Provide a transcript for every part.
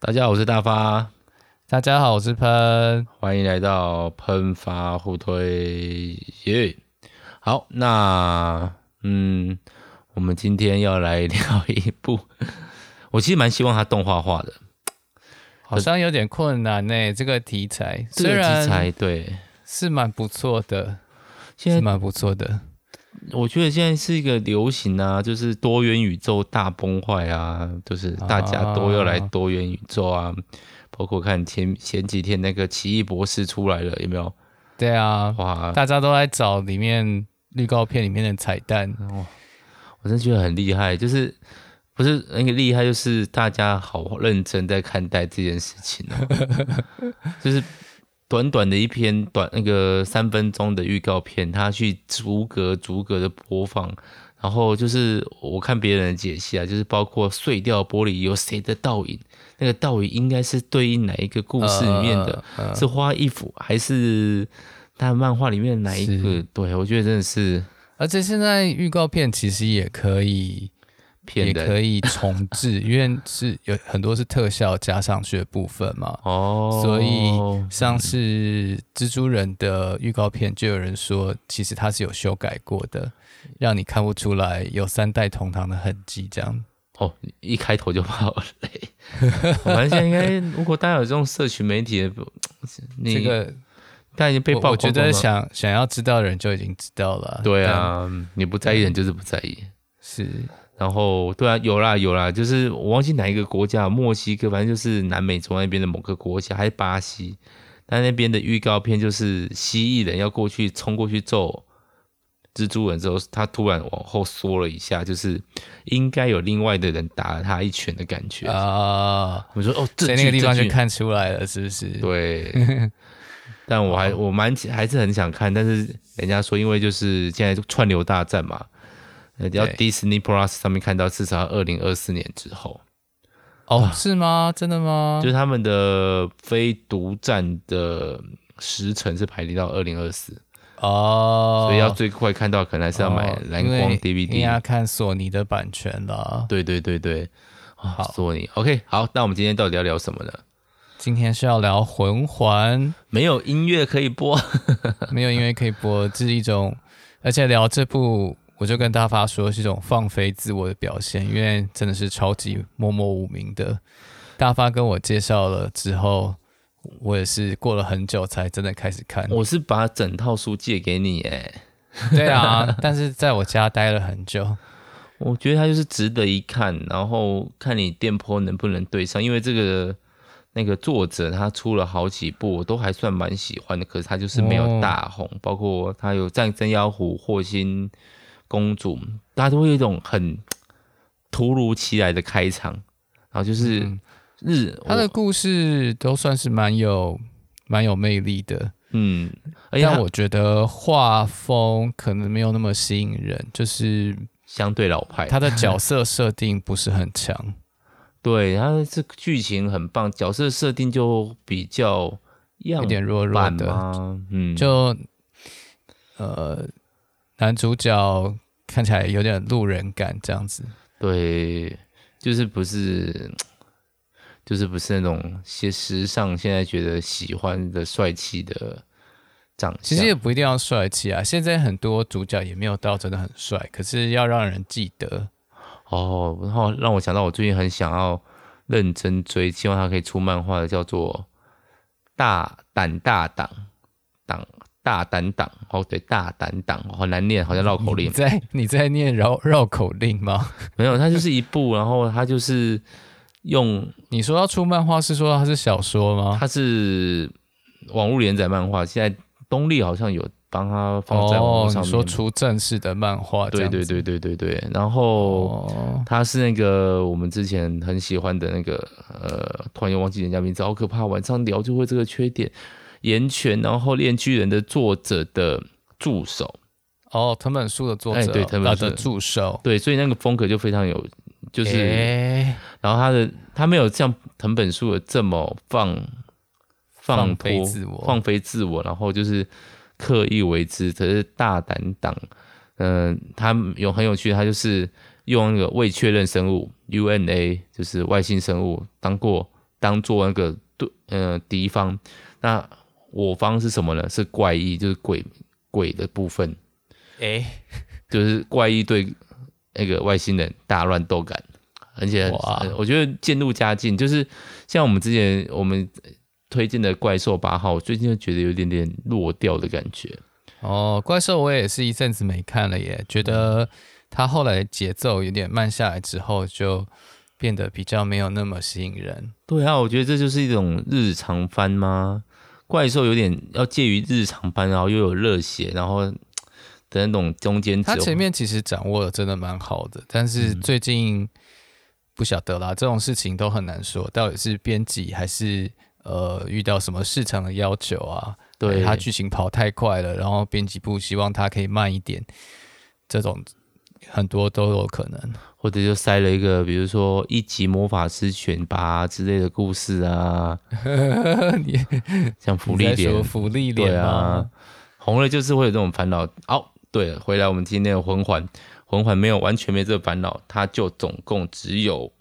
大家好，我是大发。大家好，我是喷。欢迎来到喷发互推耶。好，那嗯，我们今天要来聊一部，我其实蛮希望它动画化的，好像有点困难呢。这个题材，这个题材对是蛮不错的，现在是蛮不错的。我觉得现在是一个流行啊，就是多元宇宙大崩坏啊，就是大家都要来多元宇宙啊。啊包括看前前几天那个奇异博士出来了，有没有？对啊，哇，大家都在找里面预告片里面的彩蛋。哦，我真的觉得很厉害，就是不是那个厉害，就是大家好认真在看待这件事情哦，就是。短短的一篇短那个三分钟的预告片，他去逐格逐格的播放，然后就是我看别人的解析啊，就是包括碎掉玻璃有谁的倒影，那个倒影应该是对应哪一个故事里面的，是花衣服还是他漫画里面哪一个？对，我觉得真的是，而且现在预告片其实也可以。也可以重置，因为是有很多是特效加上去的部分嘛。哦，所以像是蜘蛛人的预告片，就有人说其实它是有修改过的，让你看不出来有三代同堂的痕迹。这样哦，一开头就爆雷。我发现在应该，如果大家有这种社群媒体的，这个但已经被曝光光了。我觉得想想要知道的人就已经知道了。对啊，你不在意人就是不在意。是。然后，对啊，有啦有啦，就是我忘记哪一个国家，墨西哥，反正就是南美洲那边的某个国家，还是巴西，但那边的预告片就是蜥蜴人要过去冲过去揍蜘蛛人之后，他突然往后缩了一下，就是应该有另外的人打了他一拳的感觉啊。我说哦，在那个地方就看出来了，是不是？对。但我还 我蛮还是很想看，但是人家说因为就是现在串流大战嘛。要 Disney Plus 上面看到至少二零二四年之后哦，是吗？真的吗？就是他们的非独占的时程是排列到二零二四哦，所以要最快看到可能还是要买蓝光 DVD，你要看索尼的版权了。对对对对，好，索尼 OK 好，那我们今天到底要聊什么呢？今天是要聊魂环，没有音乐可以播，没有音乐可以播，这是一种，而且聊这部。我就跟大发说是一种放飞自我的表现，因为真的是超级默默无名的。大发跟我介绍了之后，我也是过了很久才真的开始看。我是把整套书借给你，哎，对啊，但是在我家待了很久。我觉得它就是值得一看，然后看你电波能不能对上，因为这个那个作者他出了好几部，我都还算蛮喜欢的，可是他就是没有大红，哦、包括他有战争妖狐、霍星。公主，大家都会有一种很突如其来的开场，然后就是日，他的故事都算是蛮有蛮有魅力的，嗯，但我觉得画风可能没有那么吸引人，就是相对老派，他的角色设定不是很强，对，他这剧情很棒，角色设定就比较有点弱弱的，嗯，就呃。男主角看起来有点路人感，这样子。对，就是不是，就是不是那种些时尚现在觉得喜欢的帅气的长相。其实也不一定要帅气啊，现在很多主角也没有到真的很帅，可是要让人记得。哦，然后让我想到我最近很想要认真追，希望他可以出漫画的，叫做《大胆大党党》。大胆党哦，对，大胆党好难念，好像绕口令。你在你在念绕绕口令吗？没有，它就是一部，然后它就是用你说要出漫画，是说它是小说吗？它是网络连载漫画，现在东立好像有帮他放在网络上面。哦，你说出正式的漫画，对对对对对对。然后他是那个我们之前很喜欢的那个呃，突然又忘记人家名字，好可怕！晚上聊就会这个缺点。炎拳，然后链巨人的作者的助手。哦，藤本树的作者，哎、对，藤本树。的助手，对，所以那个风格就非常有，就是，欸、然后他的他没有像藤本树的这么放放飞自我，放飞自我，然后就是刻意为之，可是大胆党，嗯、呃，他有很有趣，他就是用那个未确认生物 UNA，就是外星生物当过当做那个对呃敌方，那我方是什么呢？是怪异，就是鬼鬼的部分，诶、欸，就是怪异对那个外星人大乱斗感，而且我觉得渐入佳境，就是像我们之前我们推荐的怪兽八号，我最近就觉得有点点落掉的感觉。哦，怪兽我也是一阵子没看了耶，觉得它后来节奏有点慢下来之后，就变得比较没有那么吸引人。对啊，我觉得这就是一种日常番吗？怪兽有点要介于日常番，然后又有热血，然后 的那种中间。他前面其实掌握的真的蛮好的，但是最近不晓得啦，这种事情都很难说，到底是编辑还是呃遇到什么市场的要求啊？对，他剧情跑太快了，然后编辑部希望他可以慢一点，这种很多都有可能，或者就塞了一个，比如说一级魔法师选拔之类的故事啊，你像福利点，福利点对啊，红了就是会有这种烦恼。哦，对了，回来我们今天的魂环，魂环没有完全没这个烦恼，它就总共只有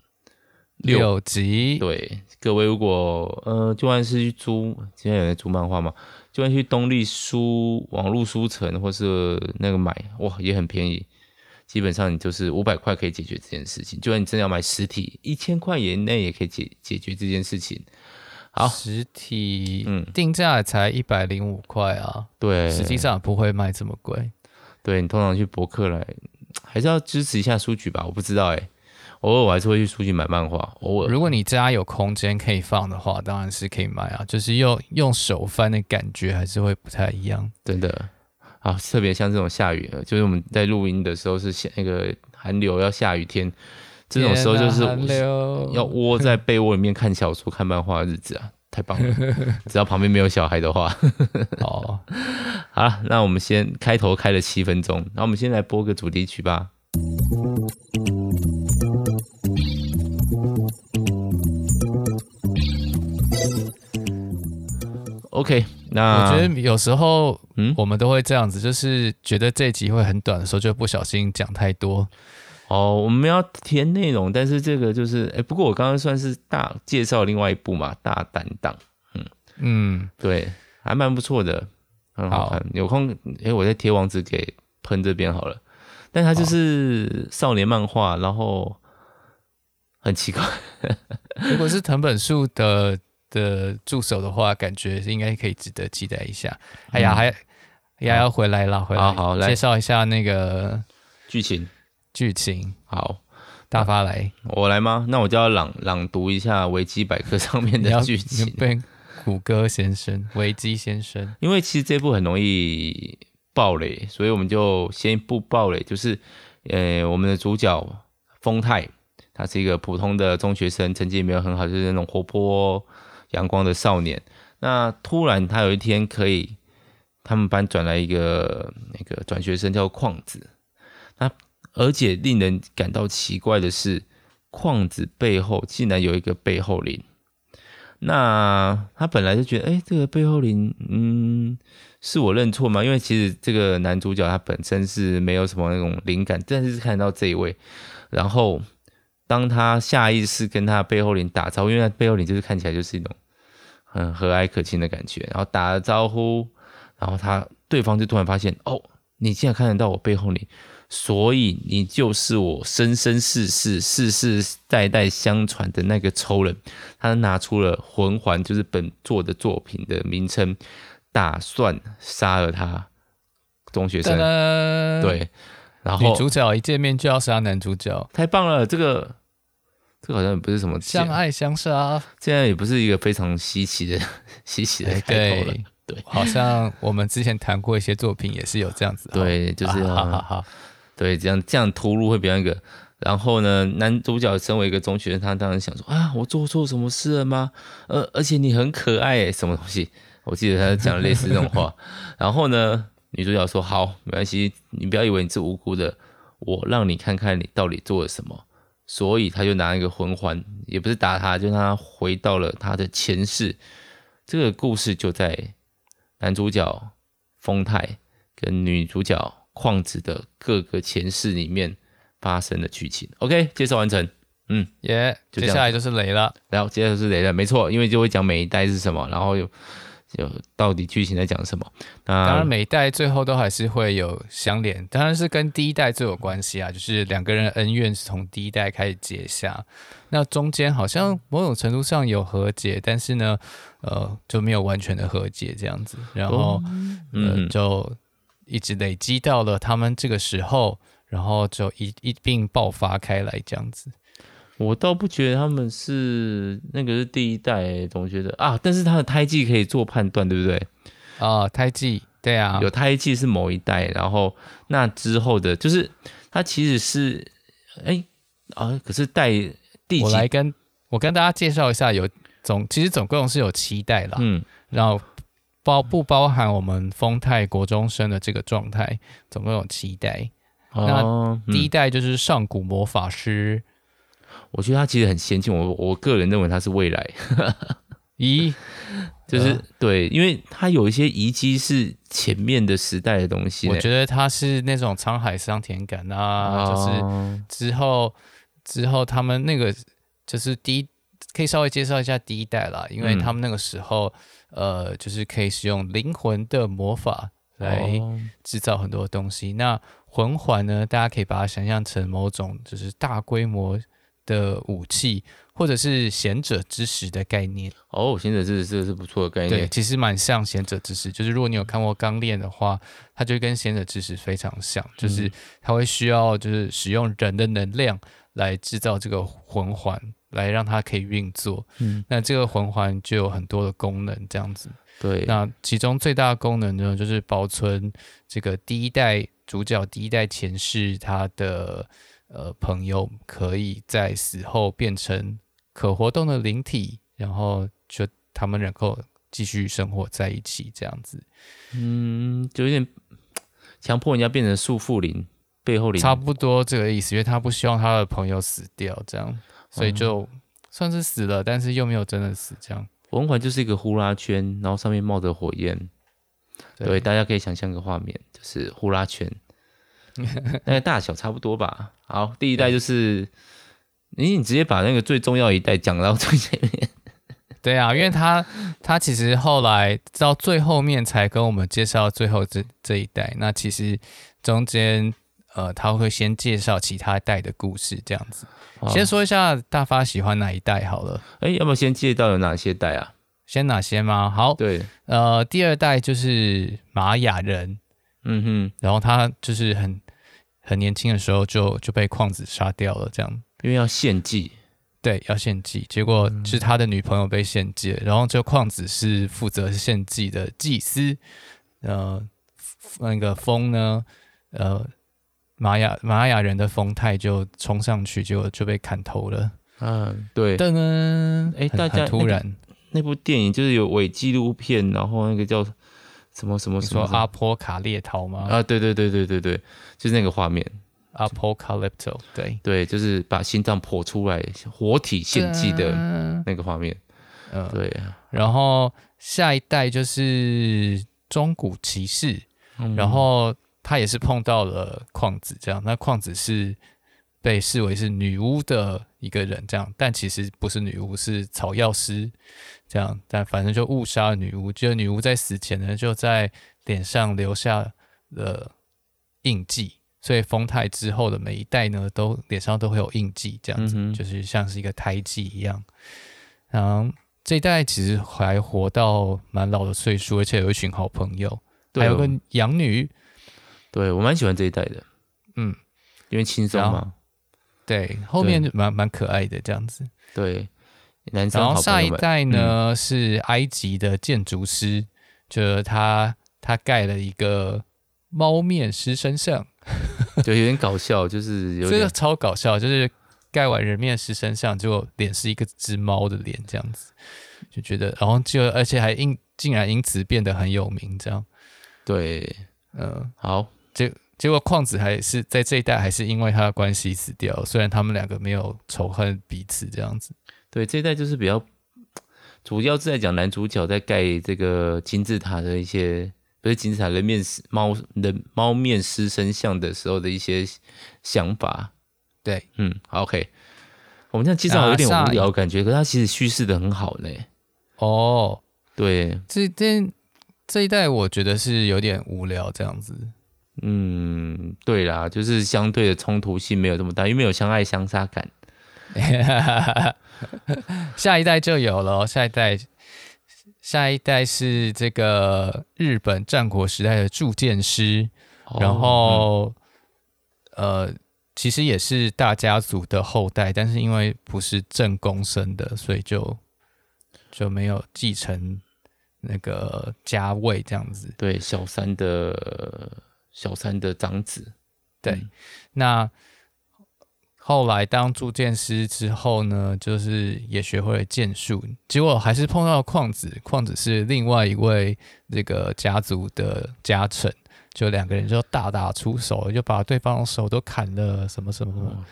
六,六集。对，各位如果呃，就算是去租，今天有人租漫画吗？就算去东立书网络书城，或是那个买，哇，也很便宜。基本上你就是五百块可以解决这件事情。就算你真的要买实体，一千块以内也可以解解决这件事情。好，实体嗯，定价才一百零五块啊。对，实际上不会卖这么贵。对，你通常去博客来，还是要支持一下书局吧？我不知道哎、欸。偶尔我还是会去书局买漫画。偶尔，如果你家有空间可以放的话，当然是可以买啊。就是用用手翻的感觉还是会不太一样，真的。啊，特别像这种下雨，就是我们在录音的时候是下那个寒流要下雨天，这种时候就是要窝在被窝里面看小说、看漫画的日子啊，太棒了！只要旁边没有小孩的话。哦，好了，那我们先开头开了七分钟，那我们先来播个主题曲吧。OK，那我觉得有时候，嗯，我们都会这样子，嗯、就是觉得这集会很短的时候，就不小心讲太多。哦，我们要填内容，但是这个就是，哎，不过我刚刚算是大介绍另外一部嘛，大胆档，嗯嗯，对，还蛮不错的，很好看。好有空，哎，我再贴网址给喷这边好了。但它就是少年漫画，然后很奇怪。如果是藤本树的。的助手的话，感觉应该可以值得期待一下。哎呀，还丫要回来了，回来，好好来介绍一下那个剧情。剧情好，大发来，我来吗？那我就要朗朗读一下维基百科上面的剧情。被谷歌先生，维基先生，因为其实这部很容易爆雷，所以我们就先不爆雷。就是，呃，我们的主角丰太，他是一个普通的中学生，成绩也没有很好，就是那种活泼。阳光的少年，那突然他有一天可以，他们班转来一个那个转学生叫旷子，那而且令人感到奇怪的是，旷子背后竟然有一个背后灵。那他本来就觉得，哎、这个背后灵，嗯，是我认错吗？因为其实这个男主角他本身是没有什么那种灵感，但是看到这一位，然后。当他下意识跟他背后灵打招呼，因为他背后灵就是看起来就是一种很和蔼可亲的感觉，然后打了招呼，然后他对方就突然发现，哦，你竟然看得到我背后灵，所以你就是我生生世世、世世代代相传的那个仇人。他拿出了魂环，就是本作的作品的名称，打算杀了他。中学生，对。然后女主角一见面就要杀男主角，太棒了！这个这个好像也不是什么相爱相杀，现在也不是一个非常稀奇的 稀奇的开头了。对，对好像我们之前谈过一些作品也是有这样子。对，就是好好好，对，这样这样突入会比较那个。然后呢，男主角身为一个中学生，他当然想说啊，我做错什么事了吗？而、呃、而且你很可爱，什么东西？我记得他讲类似这种话。然后呢？女主角说：“好，没关系，你不要以为你是无辜的，我让你看看你到底做了什么。”所以他就拿一个魂环，也不是打他，就让他回到了他的前世。这个故事就在男主角丰太跟女主角旷子的各个前世里面发生的剧情。OK，介绍完成。嗯，耶、yeah，接下来就是雷了，然后接下来就是雷了，没错，因为就会讲每一代是什么，然后有有到底剧情在讲什么。那当然每一代最后都还是会有相连，当然是跟第一代最有关系啊，就是两个人的恩怨是从第一代开始结下，那中间好像某种程度上有和解，但是呢，呃，就没有完全的和解这样子，然后、嗯、呃就一直累积到了他们这个时候，然后就一一并爆发开来这样子。我倒不觉得他们是那个是第一代，总觉得啊，但是他的胎记可以做判断，对不对？啊，胎记，对啊，有胎记是某一代，然后那之后的，就是他其实是，哎啊，可是代第几，我来跟我跟大家介绍一下，有总其实总共是有七代啦，嗯，然后包不包含我们丰泰国中生的这个状态，总共有七代。哦，那第一代就是上古魔法师。我觉得它其实很先进，我我个人认为它是未来。咦，就是、呃、对，因为它有一些遗迹是前面的时代的东西。我觉得它是那种沧海桑田感啊，哦、就是之后之后他们那个就是第一，可以稍微介绍一下第一代啦，因为他们那个时候、嗯、呃，就是可以使用灵魂的魔法来制造很多东西。哦、那魂环呢，大家可以把它想象成某种就是大规模。的武器，或者是贤者之石的概念哦，贤者之石这个是不错的概念。对，其实蛮像贤者之石，就是如果你有看过《钢炼》的话，它就跟贤者之石非常像，就是它会需要就是使用人的能量来制造这个魂环，来让它可以运作。嗯，那这个魂环就有很多的功能，这样子。对，那其中最大的功能呢，就是保存这个第一代主角、第一代前世他的。呃，朋友可以在死后变成可活动的灵体，然后就他们能够继续生活在一起，这样子。嗯，就有点强迫人家变成束缚灵，背后灵。差不多这个意思，因为他不希望他的朋友死掉，这样，所以就算是死了，但是又没有真的死，这样。文环就是一个呼啦圈，然后上面冒着火焰。对，对，大家可以想象个画面，就是呼啦圈。那个大小差不多吧。好，第一代就是，你你直接把那个最重要一代讲到最前面。对啊，因为他他其实后来到最后面才跟我们介绍最后这这一代。那其实中间呃他会先介绍其他代的故事，这样子。先说一下大发喜欢哪一代好了。哎，要不要先介绍有哪些代啊？先哪些吗？好，对，呃，第二代就是玛雅人。嗯哼，然后他就是很。很年轻的时候就就被矿子杀掉了，这样，因为要献祭，对，要献祭，结果是他的女朋友被献祭，然后这个矿子是负责献祭的祭司，呃，那个风呢，呃，玛雅玛雅人的风太就冲上去，结果就被砍头了，嗯，对，噔噔，哎，大家突然、那部电影就是有伪纪录片，然后那个叫。什么什么什么？说阿波卡列陶吗？啊，对对对对对对，就是那个画面。Apocalypto，对对，就是把心脏剖出来，活体献祭的那个画面。嗯，对。然后下一代就是中古骑士，嗯，然后他也是碰到了矿子，这样。那矿子是被视为是女巫的一个人，这样，但其实不是女巫，是草药师。这样，但反正就误杀了女巫。就女巫在死前呢，就在脸上留下了印记，所以丰太之后的每一代呢，都脸上都会有印记，这样子，嗯、就是像是一个胎记一样。然后这一代其实还活到蛮老的岁数，而且有一群好朋友，还有个养女。对，我蛮喜欢这一代的，嗯，因为轻松嘛。对，后面就蛮蛮可爱的这样子。对。然后下一代呢、嗯、是埃及的建筑师，就是他他盖了一个猫面狮身像，就有点搞笑，就是有点。这个超搞笑，就是盖完人面狮身像，结果脸是一个只猫的脸这样子，就觉得，然后就而且还因竟然因此变得很有名，这样，对，嗯，好，结结果矿子还是在这一代还是因为他的关系死掉，虽然他们两个没有仇恨彼此这样子。对，这一代就是比较主要是在讲男主角在盖这个金字塔的一些，不是金字塔人面狮猫人猫面狮身像的时候的一些想法。对，嗯，好，OK，我们这样介绍有点无聊感觉，可是它其实叙事的很好呢。哦，对，这这这一代我觉得是有点无聊这样子。嗯，对啦，就是相对的冲突性没有这么大，因为没有相爱相杀感。下一代就有了，下一代，下一代是这个日本战国时代的铸剑师，哦、然后、嗯、呃，其实也是大家族的后代，但是因为不是正宫生的，所以就就没有继承那个家位这样子。对，小三的小三的长子。对，嗯、那。后来当铸剑师之后呢，就是也学会了剑术，结果还是碰到矿子，矿子是另外一位这个家族的家臣，就两个人就大打出手，就把对方手都砍了，什么什么什么，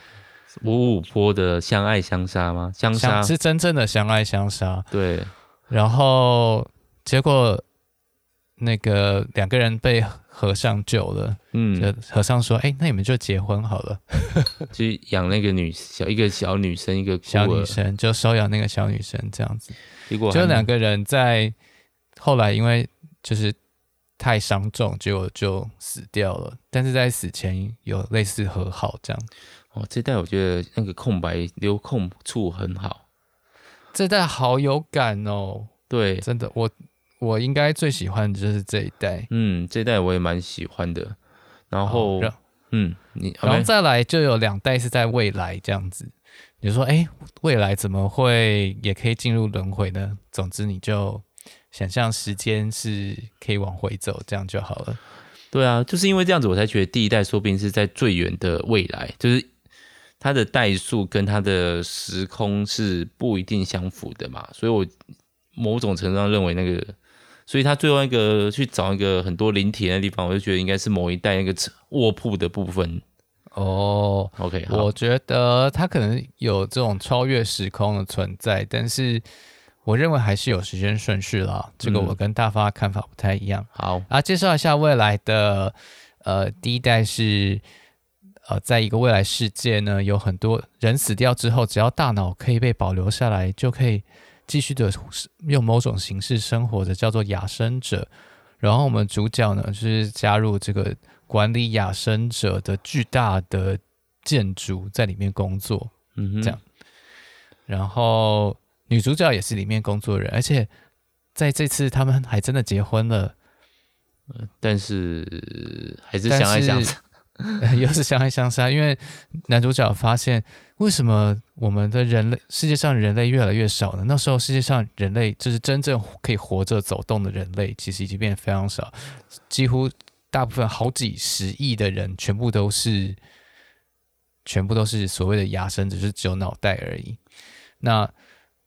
五五坡的相爱相杀吗？相杀是真正的相爱相杀，对，然后结果那个两个人被。和尚救了，嗯，和尚说：“哎、欸，那你们就结婚好了，就养那个女小一个小女生，一个小女生就收养那个小女生这样子。结果就两个人在后来因为就是太伤重，结果就死掉了。但是在死前有类似和好这样。哦，这代我觉得那个空白留空处很好，这代好有感哦。对，真的我。”我应该最喜欢的就是这一代，嗯，这一代我也蛮喜欢的。然后，哦、嗯，你然后再来就有两代是在未来这样子。你说，哎，未来怎么会也可以进入轮回呢？总之，你就想象时间是可以往回走，这样就好了。对啊，就是因为这样子，我才觉得第一代说不定是在最远的未来，就是它的代数跟它的时空是不一定相符的嘛。所以我某种程度上认为那个。所以他最后一个去找一个很多灵体的地方，我就觉得应该是某一代那个卧铺的部分。哦，OK，我觉得他可能有这种超越时空的存在，但是我认为还是有时间顺序啦。这个我跟大发看法不太一样。好啊，介绍一下未来的呃第一代是呃在一个未来世界呢，有很多人死掉之后，只要大脑可以被保留下来，就可以。继续的用某种形式生活的叫做亚生者，然后我们主角呢就是加入这个管理亚生者的巨大的建筑，在里面工作，嗯哼，这样。然后女主角也是里面工作人，而且在这次他们还真的结婚了，但是还是相爱相杀。又是相爱相杀，因为男主角发现，为什么我们的人类世界上人类越来越少呢？那时候世界上人类就是真正可以活着走动的人类，其实已经变得非常少，几乎大部分好几十亿的人全部都是，全部都是所谓的亚生，只是只有脑袋而已。那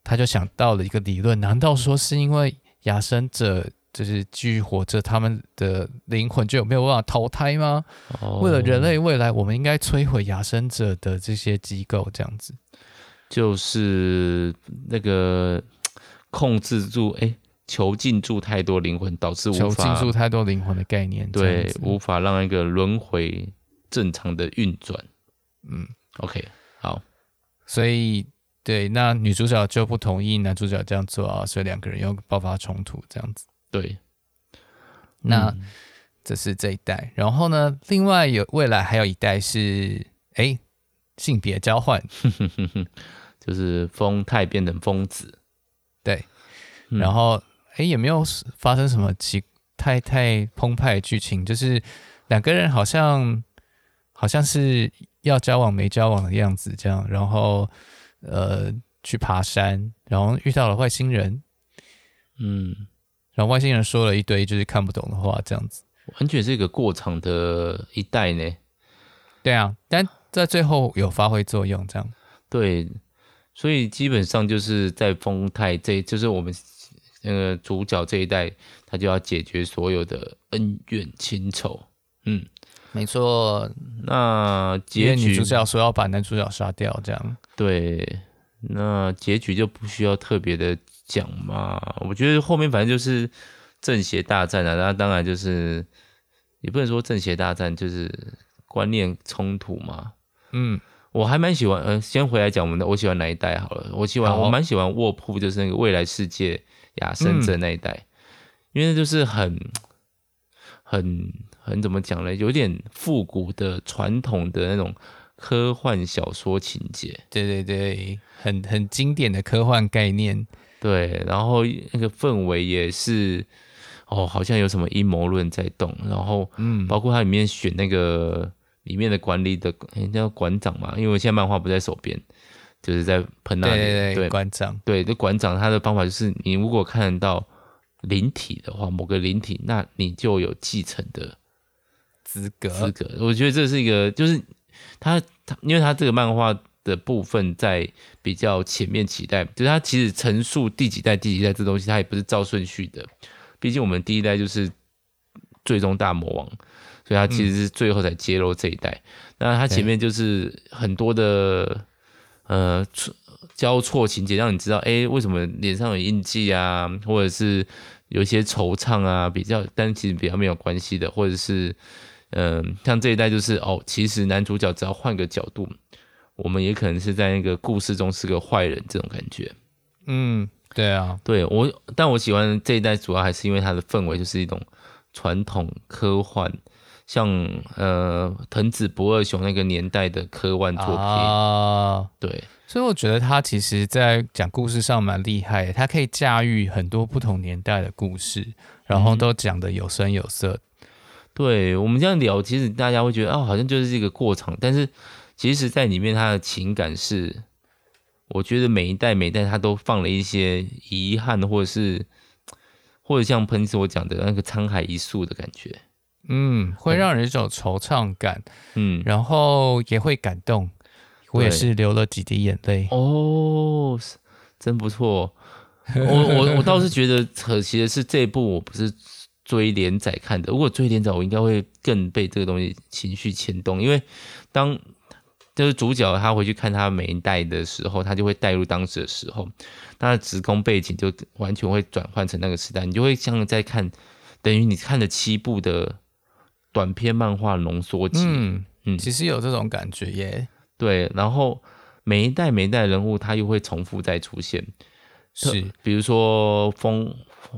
他就想到了一个理论，难道说是因为亚生者？就是继续活着，他们的灵魂就有没有办法投胎吗？Oh, 为了人类未来，我们应该摧毁亚生者的这些机构，这样子。就是那个 控制住，哎，囚禁住太多灵魂，导致无法囚禁住太多灵魂的概念，对，无法让一个轮回正常的运转。嗯，OK，好，所以对，那女主角就不同意男主角这样做啊，所以两个人又爆发冲突，这样子。对，那、嗯、这是这一代，然后呢，另外有未来还有一代是哎性别交换，就是风太变成风子，对，嗯、然后哎也没有发生什么奇太太澎湃的剧情，就是两个人好像好像是要交往没交往的样子，这样，然后呃去爬山，然后遇到了外星人，嗯。然后外星人说了一堆就是看不懂的话，这样子，完全是一个过场的一代呢。对啊，但在最后有发挥作用，这样。对，所以基本上就是在丰泰这，就是我们那个主角这一代，他就要解决所有的恩怨情仇。嗯，没错。那结局女主角说要把男主角杀掉，这样。对，那结局就不需要特别的。讲嘛，我觉得后面反正就是正邪大战啊，那当然就是也不能说正邪大战，就是观念冲突嘛。嗯，我还蛮喜欢，呃，先回来讲我们的，我喜欢哪一代好了。我喜欢，我蛮喜欢卧铺，就是那个未来世界亚森镇那一代，嗯、因为就是很很很怎么讲呢？有点复古的传统的那种科幻小说情节。对对对，很很经典的科幻概念。对，然后那个氛围也是，哦，好像有什么阴谋论在动。然后，嗯，包括它里面选那个。里面的管理的人家叫馆长嘛，因为我现在漫画不在手边，就是在喷那里。对馆长。对，这馆长他的方法就是，你如果看得到灵体的话，某个灵体，那你就有继承的资格。资格，我觉得这是一个，就是他他，因为他这个漫画的部分在比较前面几代，就是他其实陈述第几代第几代这东西，他也不是照顺序的。毕竟我们第一代就是最终大魔王。所以他其实是最后才揭露这一代，嗯、那他前面就是很多的呃交错情节，让你知道，哎、欸，为什么脸上有印记啊，或者是有一些惆怅啊，比较，但其实比较没有关系的，或者是嗯、呃，像这一代就是哦，其实男主角只要换个角度，我们也可能是在那个故事中是个坏人这种感觉。嗯，对啊，对我，但我喜欢这一代主要还是因为它的氛围就是一种传统科幻。像呃藤子不二雄那个年代的科幻作品啊，对，所以我觉得他其实在讲故事上蛮厉害的，他可以驾驭很多不同年代的故事，然后都讲的有声有色。嗯、对我们这样聊，其实大家会觉得哦，好像就是这个过场，但是其实，在里面他的情感是，我觉得每一代每一代他都放了一些遗憾，或者是或者像喷子我讲的那个沧海一粟的感觉。嗯，会让人一种惆怅感，嗯，然后也会感动，我也是流了几滴眼泪哦，真不错。我我我倒是觉得可惜的是，这一部我不是追连载看的。如果追连载，我应该会更被这个东西情绪牵动，因为当就是主角他回去看他每一代的时候，他就会带入当时的时候，他的时空背景就完全会转换成那个时代，你就会像在看，等于你看了七部的。短篇漫画浓缩集，嗯嗯，其实有这种感觉耶。对，然后每一代每一代人物，他又会重复再出现。是，比如说风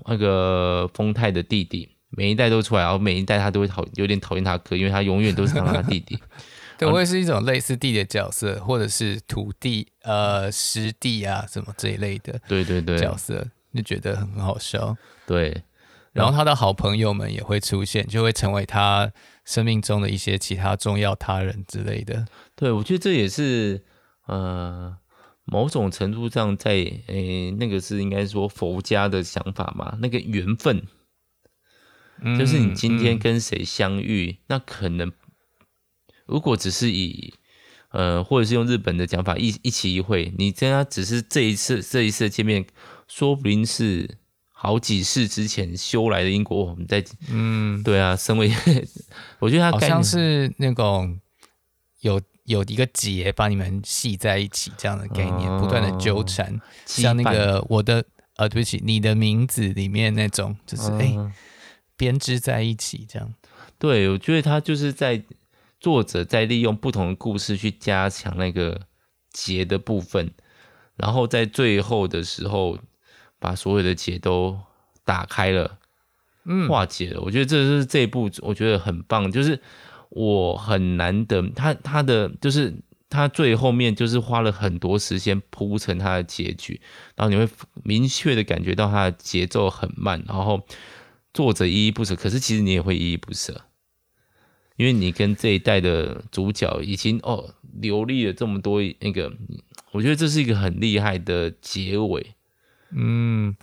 那个风太的弟弟，每一代都出来，然后每一代他都会讨有点讨厌他哥，因为他永远都是当他弟弟。对，我也是一种类似地的角色，或者是土地、呃湿地啊什么这一类的。对对对，角色就觉得很好笑。对。然后他的好朋友们也会出现，就会成为他生命中的一些其他重要他人之类的。对，我觉得这也是呃某种程度上在诶那个是应该说佛家的想法嘛，那个缘分，嗯、就是你今天跟谁相遇，嗯、那可能如果只是以呃或者是用日本的讲法一一期一会，你跟他只是这一次这一次的见面，说不定是。好几世之前修来的因果，我们在嗯，对啊，身为 我觉得他好像是那种有有一个结把你们系在一起这样的概念，哦、不断的纠缠，像那个我的呃，对不起，你的名字里面那种，就是哎编织在一起这样。对，我觉得他就是在作者在利用不同的故事去加强那个结的部分，然后在最后的时候。把所有的结都打开了，嗯，化解了。我觉得这是这一部，我觉得很棒。就是我很难得，他他的就是他最后面就是花了很多时间铺成他的结局，然后你会明确的感觉到他的节奏很慢，然后作者依依不舍，可是其实你也会依依不舍，因为你跟这一代的主角已经哦流利了这么多那个，我觉得这是一个很厉害的结尾。嗯，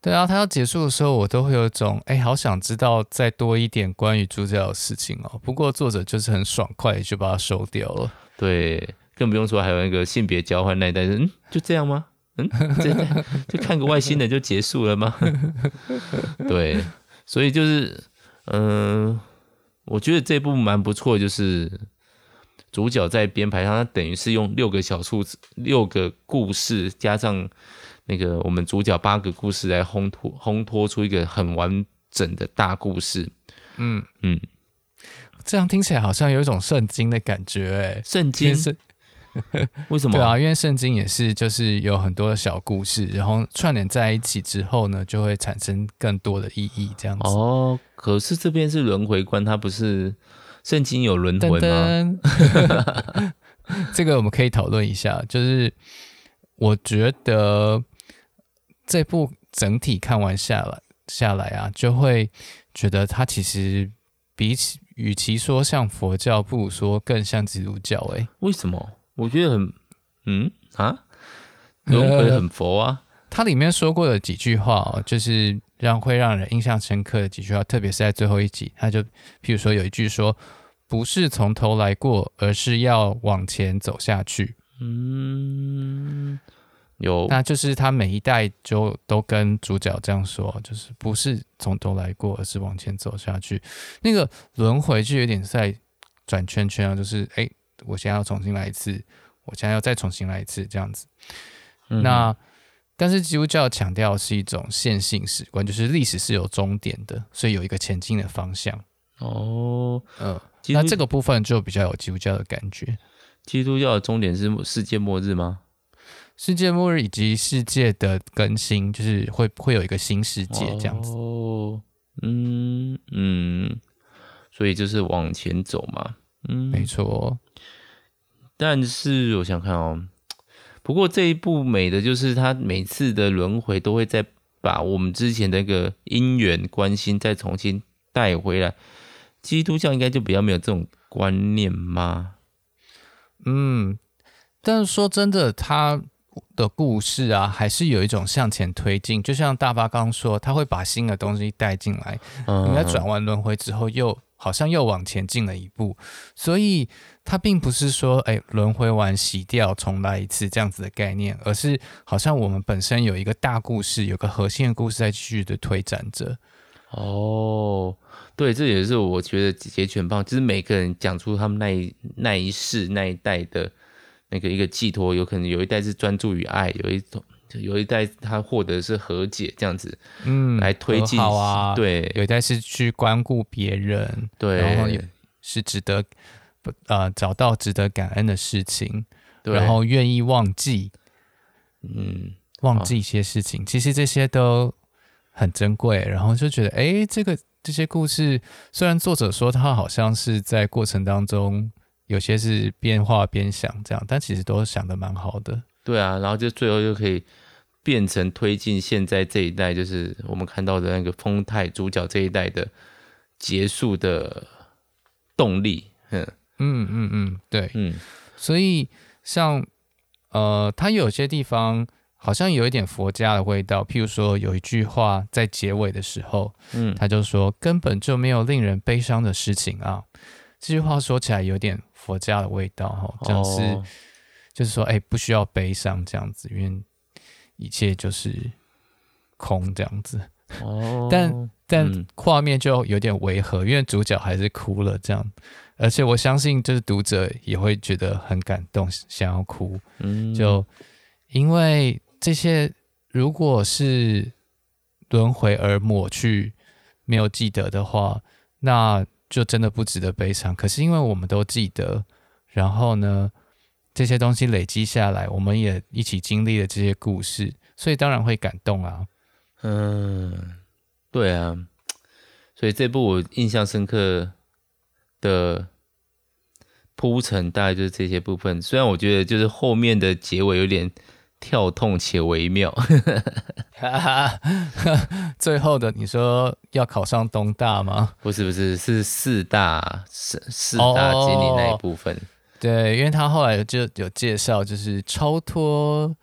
对啊，他要结束的时候，我都会有一种哎，好想知道再多一点关于主角的事情哦。不过作者就是很爽快就把它收掉了。对，更不用说还有那个性别交换那一代人，嗯，就这样吗？嗯，这样 就看个外星人就结束了吗？对，所以就是，嗯、呃，我觉得这部蛮不错，就是主角在编排上，他等于是用六个小处，六个故事加上。那个我们主角八个故事来烘托烘托出一个很完整的大故事，嗯嗯，这样听起来好像有一种圣经的感觉，哎，圣经，为什么？对啊，因为圣经也是，就是有很多的小故事，然后串联在一起之后呢，就会产生更多的意义，这样子。哦，可是这边是轮回观，它不是圣经有轮回吗？噔噔 这个我们可以讨论一下。就是我觉得这部整体看完下来下来啊，就会觉得它其实比起。与其说像佛教，不如说更像基督教。哎，为什么？我觉得很，嗯啊，轮回很佛啊。它里面说过的几句话哦，就是让会让人印象深刻的几句话，特别是在最后一集，他就譬如说有一句说，不是从头来过，而是要往前走下去。嗯。有，那就是他每一代就都跟主角这样说，就是不是从头来过，而是往前走下去。那个轮回就有点在转圈圈啊，就是哎，我现在要重新来一次，我现在要再重新来一次这样子。嗯、那但是基督教强调是一种线性史观，就是历史是有终点的，所以有一个前进的方向。哦，嗯，那这个部分就比较有基督教的感觉。基督教的终点是世界末日吗？世界末日以及世界的更新，就是会会有一个新世界这样子。哦，嗯嗯，所以就是往前走嘛。嗯，没错。但是我想看哦，不过这一部美的就是他每次的轮回都会再把我们之前的那个因缘关心再重新带回来。基督教应该就比较没有这种观念吗？嗯，但是说真的，他。的故事啊，还是有一种向前推进，就像大发刚刚说，他会把新的东西带进来，你在转完轮回之后，又好像又往前进了一步，所以他并不是说，哎，轮回完洗掉重来一次这样子的概念，而是好像我们本身有一个大故事，有个核心的故事在继续的推展着。哦，对，这也是我觉得结局很棒，就是每个人讲出他们那一那一世那一代的。那个一个寄托，有可能有一代是专注于爱，有一种有一代他获得是和解这样子，嗯，来推进啊，对，有一代是去关顾别人，对，然后也是值得呃找到值得感恩的事情，对，然后愿意忘记，嗯，忘记一些事情，其实这些都很珍贵，然后就觉得哎，这个这些故事虽然作者说他好像是在过程当中。有些是边画边想这样，但其实都想的蛮好的。对啊，然后就最后就可以变成推进现在这一代，就是我们看到的那个丰太主角这一代的结束的动力。嗯嗯嗯嗯，对，嗯，所以像呃，他有些地方好像有一点佛家的味道，譬如说有一句话在结尾的时候，嗯，他就说根本就没有令人悲伤的事情啊。这句话说起来有点佛家的味道哈，就是、哦、就是说，哎，不需要悲伤这样子，因为一切就是空这样子。哦，但但画面就有点违和，因为主角还是哭了这样，而且我相信就是读者也会觉得很感动，想要哭。嗯，就因为这些如果是轮回而抹去没有记得的话，那。就真的不值得悲伤，可是因为我们都记得，然后呢，这些东西累积下来，我们也一起经历了这些故事，所以当然会感动啊。嗯，对啊，所以这部我印象深刻的铺陈大概就是这些部分。虽然我觉得就是后面的结尾有点。跳痛且微妙，最后的你说要考上东大吗？不是不是，是四大四四大经历那一部分。Oh, 对，因为他后来就有介绍，就是超脱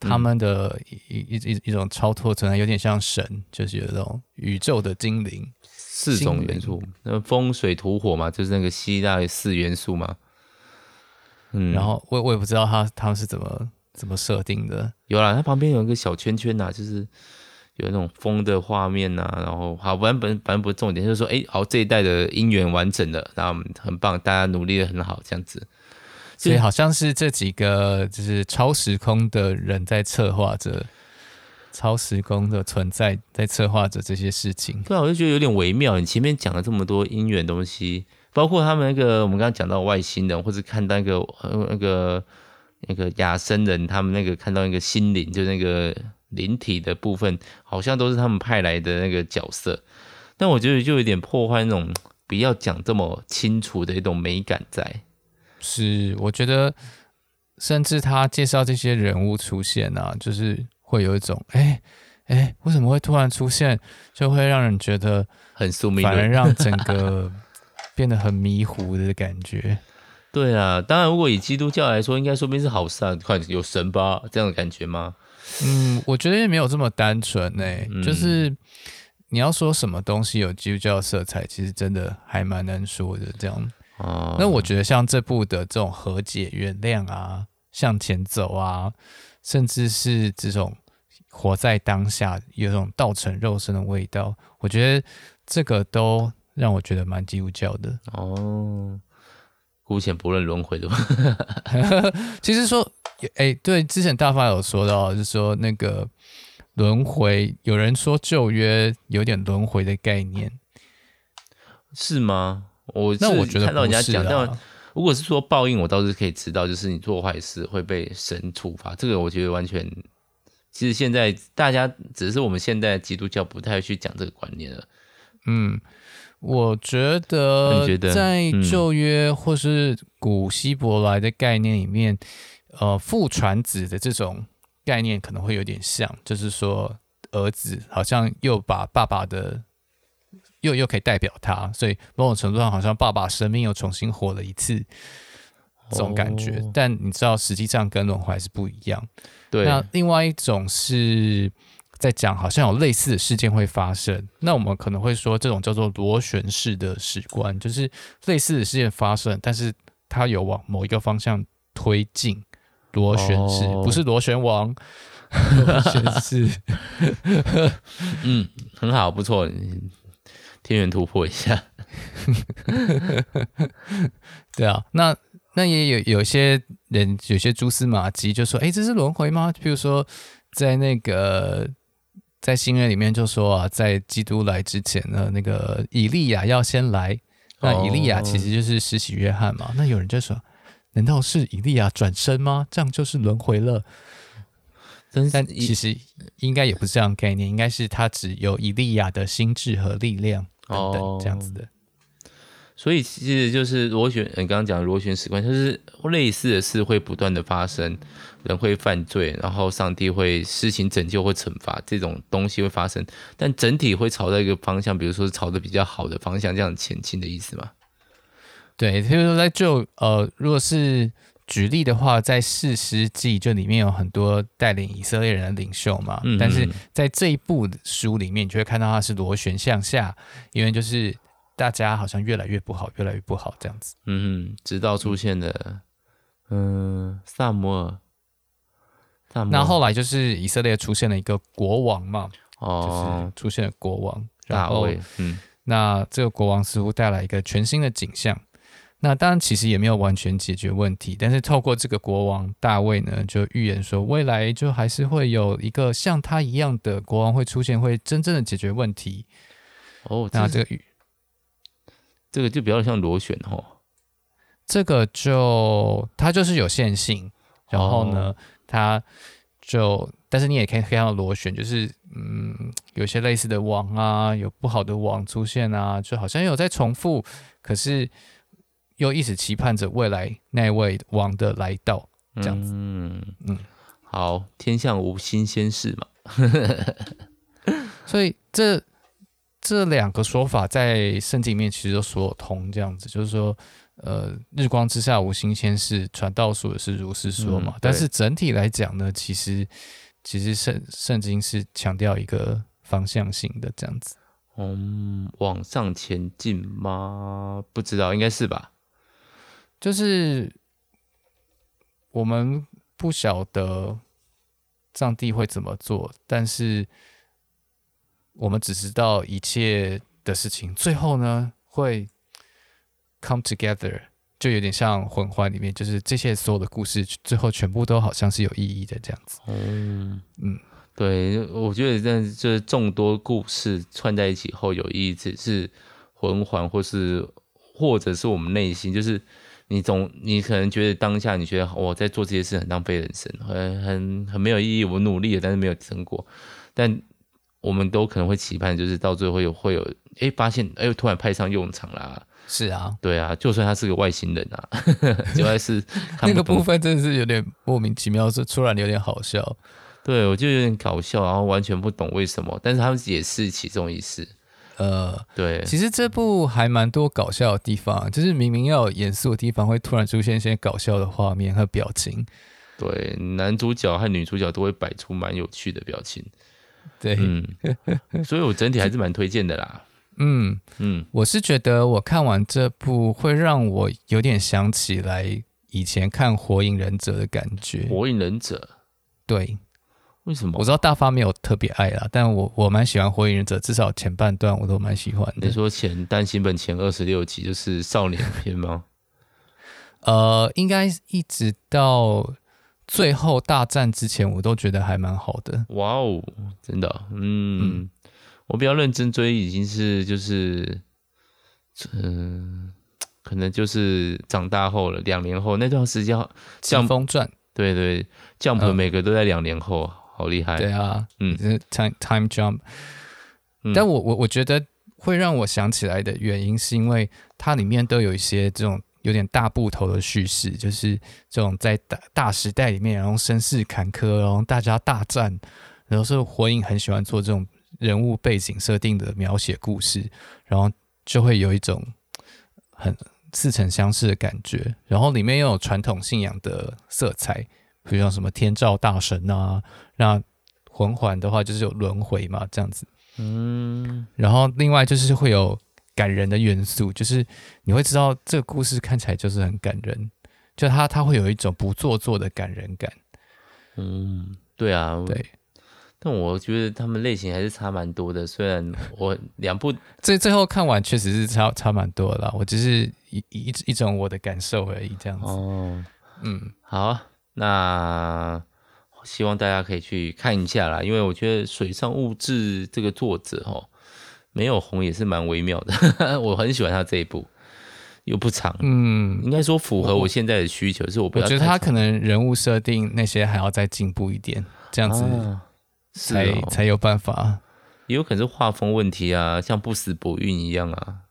他们的一一一一种超脱存在，有点像神，就是有这种宇宙的精灵，四种元素，那风水土火嘛，就是那个希腊四元素嘛。嗯，然后我我也不知道他他们是怎么。怎么设定的？有啦，它旁边有一个小圈圈呐、啊，就是有那种风的画面呐、啊。然后好，反正本反正不是重点，就是说，哎，好，这一代的姻缘完整了，然后很棒，大家努力的很好，这样子。所以好像是这几个就是超时空的人在策划着超时空的存在，在策划着这些事情。对啊，我就觉得有点微妙。你前面讲了这么多姻缘东西，包括他们那个我们刚刚讲到外星人，或者看到那个呃那个那个亚生人，他们那个看到一个心灵，就那个灵体的部分，好像都是他们派来的那个角色。但我觉得就有点破坏那种不要讲这么清楚的一种美感在。是，我觉得甚至他介绍这些人物出现啊，就是会有一种哎哎，为什么会突然出现，就会让人觉得很宿命，反而让整个 变得很迷糊的感觉。对啊，当然，如果以基督教来说，应该说不定是好事啊，快有神吧这样的感觉吗？嗯，我觉得也没有这么单纯呢、欸，嗯、就是。你要说什么东西有基督教色彩，其实真的还蛮难说的。这样，哦、那我觉得像这部的这种和解、原谅啊、向前走啊，甚至是这种活在当下，有种道成肉身的味道，我觉得这个都让我觉得蛮基督教的。哦，姑且不论轮回的吧。其实说，哎、欸，对，之前大发有说到，就是说那个。轮回，有人说旧约有点轮回的概念，是吗？我那我觉得看到人家讲，但如果是说报应，我倒是可以知道，就是你做坏事会被神处罚。这个我觉得完全，其实现在大家只是我们现在基督教不太去讲这个观念了。嗯，我觉得在旧约或是古希伯来的概念里面，呃，父传子的这种。概念可能会有点像，就是说儿子好像又把爸爸的又又可以代表他，所以某种程度上好像爸爸生命又重新活了一次，这种感觉。哦、但你知道，实际上跟轮回是不一样。对。那另外一种是在讲，好像有类似的事件会发生。那我们可能会说，这种叫做螺旋式的史观，就是类似的事件发生，但是它有往某一个方向推进。螺旋式、哦、不是螺旋王，螺旋式，嗯，很好，不错，天元突破一下，对啊，那那也有有些人有些蛛丝马迹就说，哎、欸，这是轮回吗？比如说在那个在新约里面就说啊，在基督来之前呢，那个以利亚要先来，那以利亚其实就是施洗约翰嘛，那有人就说。难道是以利亚转身吗？这样就是轮回了。但其实应该也不是这样概念，应该是他只有以利亚的心智和力量等等这样子的。所以其实就是螺旋，你刚刚讲的螺旋史观，就是类似的事会不断的发生，人会犯罪，然后上帝会施行拯救或惩罚，这种东西会发生，但整体会朝着一个方向，比如说朝着比较好的方向这样前进的意思吗？对，比如说在就呃，如果是举例的话，在士师记就里面有很多带领以色列人的领袖嘛，但是在这一部书里面，你就会看到它是螺旋向下，因为就是大家好像越来越不好，越来越不好这样子。嗯，直到出现的嗯撒母耳，撒母耳，那后来就是以色列出现了一个国王嘛，哦，就是出现了国王，然后，嗯，那这个国王似乎带来一个全新的景象。那当然，其实也没有完全解决问题，但是透过这个国王大卫呢，就预言说，未来就还是会有一个像他一样的国王会出现，会真正的解决问题。哦，那这个这个就比较像螺旋哦，这个就它就是有限性，然后呢，哦、它就但是你也可以看到螺旋，就是嗯，有些类似的网啊，有不好的网出现啊，就好像有在重复，可是。又一直期盼着未来那位王的来到，这样子。嗯嗯，好，天下无新鲜事嘛。所以这这两个说法在圣经里面其实都说得通，这样子就是说，呃，日光之下无新鲜事，传道书也是如是说嘛。嗯、但是整体来讲呢，其实其实圣圣经是强调一个方向性的这样子。嗯，往上前进吗？不知道，应该是吧。就是我们不晓得上帝会怎么做，但是我们只知道一切的事情最后呢会 come together，就有点像魂环里面，就是这些所有的故事最后全部都好像是有意义的这样子。嗯嗯，对，我觉得这就是众多故事串在一起后有意义，只是魂环或是。或者是我们内心，就是你总你可能觉得当下你觉得我在做这些事很浪费人生，很很很没有意义，我努力了，但是没有成果，但我们都可能会期盼，就是到最后会有会有，哎，发现哎，突然派上用场啦。是啊，对啊，就算他是个外星人啊，就还是 那个部分真的是有点莫名其妙，是突然有点好笑。对，我就有点搞笑，然后完全不懂为什么，但是他们解释其中一事。呃，对，其实这部还蛮多搞笑的地方，就是明明要有严肃的地方，会突然出现一些搞笑的画面和表情。对，男主角和女主角都会摆出蛮有趣的表情。对，嗯，所以我整体还是蛮推荐的啦。嗯嗯，我是觉得我看完这部会让我有点想起来以前看《火影忍者》的感觉。火影忍者，对。为什么？我知道大发没有特别爱啦，但我我蛮喜欢《火影忍者》，至少前半段我都蛮喜欢的。你说前单行本前二十六集就是少年篇吗？呃，应该一直到最后大战之前，我都觉得还蛮好的。哇哦，真的，嗯，嗯我比较认真追，已经是就是，嗯、呃，可能就是长大后了，两年后那段时间，《疾风传》对对，Jump 每个都在两年后。呃好厉害！对啊，嗯，time time jump，、嗯、但我我我觉得会让我想起来的原因，是因为它里面都有一些这种有点大部头的叙事，就是这种在大大时代里面，然后身世坎坷，然后大家大战，然后是火影很喜欢做这种人物背景设定的描写故事，然后就会有一种很似曾相识的感觉，然后里面又有传统信仰的色彩。比如像什么天照大神啊，那魂环的话就是有轮回嘛，这样子。嗯，然后另外就是会有感人的元素，就是你会知道这个故事看起来就是很感人，就它它会有一种不做作的感人感。嗯，对啊，对。但我觉得他们类型还是差蛮多的，虽然我两部 最最后看完确实是差差蛮多的啦，我只是一一一种我的感受而已，这样子。哦，嗯，好。那希望大家可以去看一下啦，因为我觉得水上物质这个作者哦，没有红也是蛮微妙的，我很喜欢他这一部，又不长，嗯，应该说符合我现在的需求，我是我不要。我觉得他可能人物设定那些还要再进步一点，这样子才、啊哦、才有办法，也有可能是画风问题啊，像不死不运一样啊。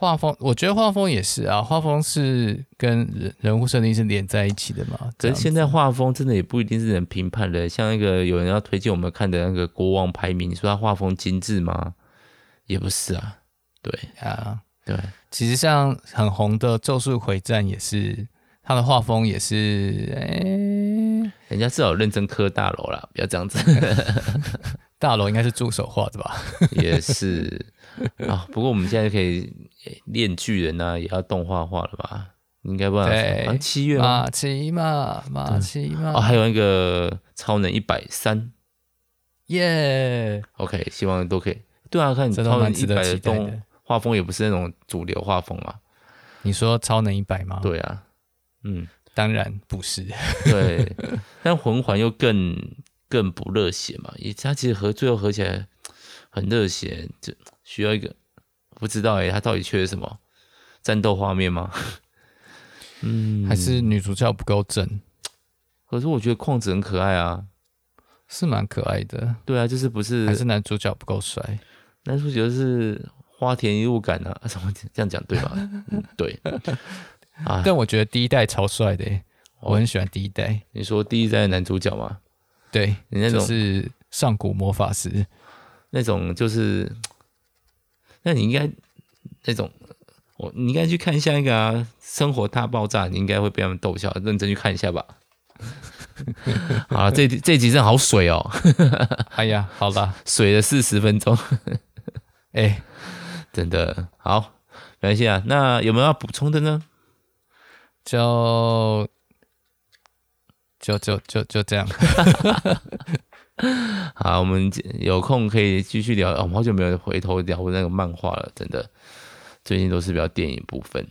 画风，我觉得画风也是啊，画风是跟人人物设定是连在一起的嘛。可是现在画风真的也不一定是人评判的，像那个有人要推荐我们看的那个国王排名，你说他画风精致吗？也不是啊。对啊，对，其实像很红的《咒术回战》也是，他的画风也是，哎、欸，人家至少认真刻大楼啦，不要这样子。大楼应该是助手画的吧？也是啊，不过我们现在可以。练巨人啊，也要动画化了吧？应该不知道。对，七月吗？马奇嘛，马奇嘛。哦，还有那个超能一百三，耶。OK，希望都可以。对啊，看超能一百的动画风也不是那种主流画风啊。你说超能一百吗？对啊，嗯，当然不是。对，但魂环又更更不热血嘛，也它其实合最后合起来很热血，就需要一个。不知道哎、欸，他到底缺什么？战斗画面吗？嗯，还是女主角不够正？可是我觉得矿子很可爱啊，是蛮可爱的。对啊，就是不是？还是男主角不够帅？男主角是花田一路感啊？什么这样讲对吧？嗯、对。但我觉得第一代超帅的、欸，我很喜欢第一代。你说第一代的男主角吗？对，你那种是上古魔法师，那种就是。那你应该那种，我你应该去看一下那个啊，生活大爆炸，你应该会被他们逗笑，认真去看一下吧。好 了，这这集真的好水哦。哎呀，好吧，水了四十分钟。哎、欸，真的好，没关系啊。那有没有要补充的呢？就就就就就这样，好，我们有空可以继续聊。我们好久没有回头聊那个漫画了，真的，最近都是比较电影部分。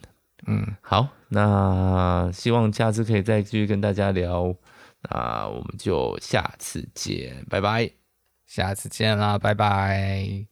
嗯，好，那希望下次可以再继续跟大家聊。那我们就下次见，拜拜，下次见啦，拜拜。